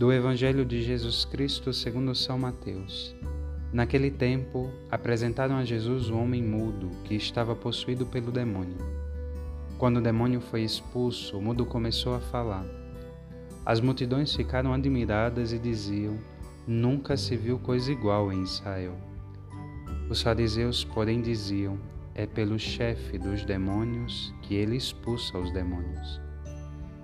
do Evangelho de Jesus Cristo segundo São Mateus. Naquele tempo, apresentaram a Jesus um homem mudo que estava possuído pelo demônio. Quando o demônio foi expulso, o mudo começou a falar. As multidões ficaram admiradas e diziam: Nunca se viu coisa igual em Israel. Os fariseus, porém, diziam: É pelo chefe dos demônios que ele expulsa os demônios.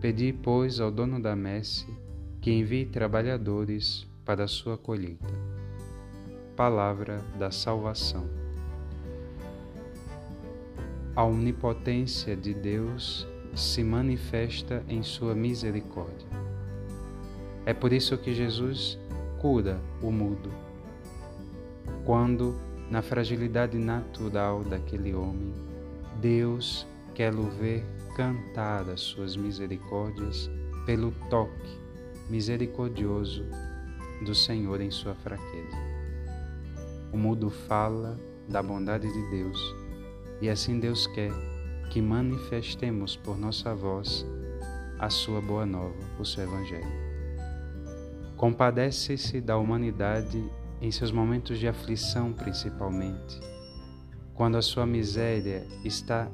Pedi, pois, ao dono da messe que envie trabalhadores para a sua colheita. Palavra da salvação. A onipotência de Deus se manifesta em sua misericórdia. É por isso que Jesus cura o mudo. Quando, na fragilidade natural daquele homem, Deus quer-lo ver cantar as suas misericórdias pelo toque misericordioso do Senhor em sua fraqueza. O mudo fala da bondade de Deus e assim Deus quer que manifestemos por nossa voz a sua boa nova, o seu Evangelho. Compadece-se da humanidade em seus momentos de aflição, principalmente, quando a sua miséria está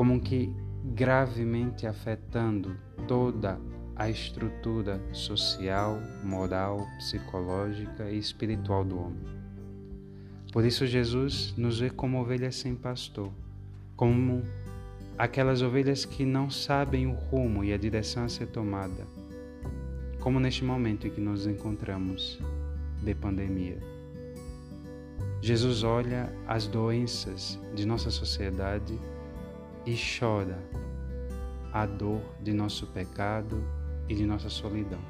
como que gravemente afetando toda a estrutura social, moral, psicológica e espiritual do homem. Por isso, Jesus nos vê como ovelhas sem pastor, como aquelas ovelhas que não sabem o rumo e a direção a ser tomada, como neste momento em que nos encontramos de pandemia. Jesus olha as doenças de nossa sociedade e chora a dor de nosso pecado e de nossa solidão.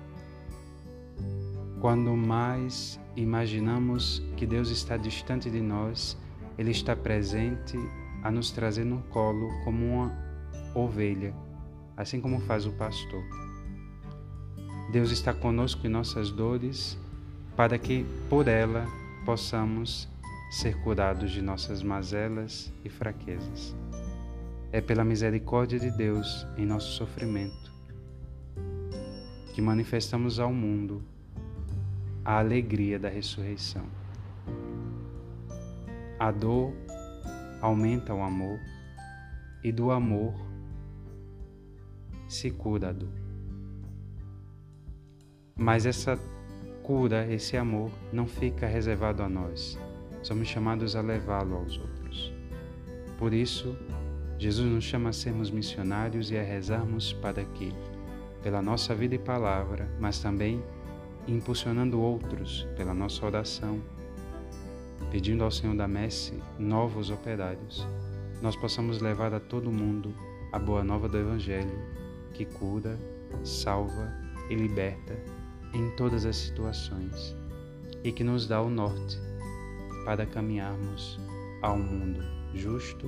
Quando mais imaginamos que Deus está distante de nós, Ele está presente a nos trazer no colo como uma ovelha, assim como faz o pastor. Deus está conosco em nossas dores para que por ela possamos ser curados de nossas mazelas e fraquezas. É pela misericórdia de Deus em nosso sofrimento que manifestamos ao mundo a alegria da ressurreição. A dor aumenta o amor e do amor se cura a dor. Mas essa cura, esse amor, não fica reservado a nós. Somos chamados a levá-lo aos outros. Por isso, Jesus nos chama a sermos missionários e a rezarmos para que, pela nossa vida e palavra, mas também impulsionando outros pela nossa oração, pedindo ao Senhor da Messe novos operários, nós possamos levar a todo mundo a boa nova do Evangelho que cura, salva e liberta em todas as situações e que nos dá o norte para caminharmos a um mundo justo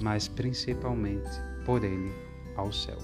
mas principalmente por ele ao céu.